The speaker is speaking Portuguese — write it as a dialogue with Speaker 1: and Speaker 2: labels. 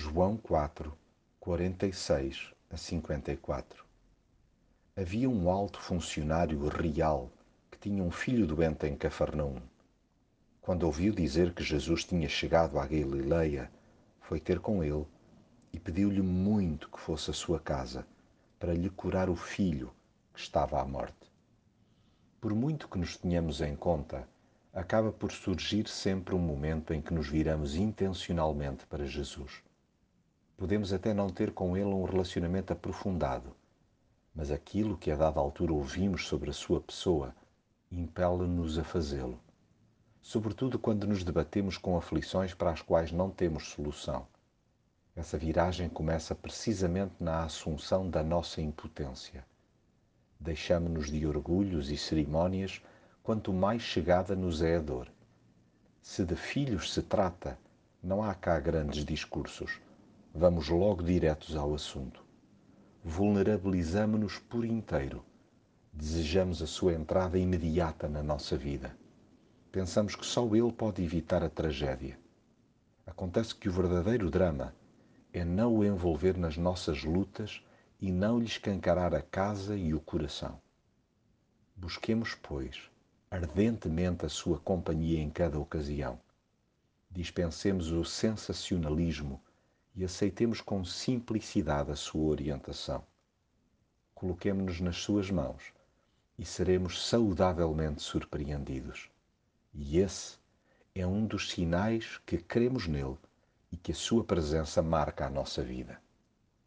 Speaker 1: João 4, 46 a 54 Havia um alto funcionário real que tinha um filho doente em Cafarnaum. Quando ouviu dizer que Jesus tinha chegado à Galileia, foi ter com ele e pediu-lhe muito que fosse à sua casa para lhe curar o filho que estava à morte. Por muito que nos tenhamos em conta, acaba por surgir sempre um momento em que nos viramos intencionalmente para Jesus. Podemos até não ter com ele um relacionamento aprofundado, mas aquilo que a dada altura ouvimos sobre a sua pessoa impele-nos a fazê-lo. Sobretudo quando nos debatemos com aflições para as quais não temos solução. Essa viragem começa precisamente na assunção da nossa impotência. Deixamo-nos de orgulhos e cerimônias quanto mais chegada nos é a dor. Se de filhos se trata, não há cá grandes discursos Vamos logo diretos ao assunto. Vulnerabilizamo-nos por inteiro. Desejamos a sua entrada imediata na nossa vida. Pensamos que só ele pode evitar a tragédia. Acontece que o verdadeiro drama é não o envolver nas nossas lutas e não lhe escancarar a casa e o coração. Busquemos, pois, ardentemente a sua companhia em cada ocasião. Dispensemos o sensacionalismo e aceitemos com simplicidade a sua orientação. Coloquemo-nos nas suas mãos e seremos saudavelmente surpreendidos. E esse é um dos sinais que cremos nele e que a sua presença marca a nossa vida.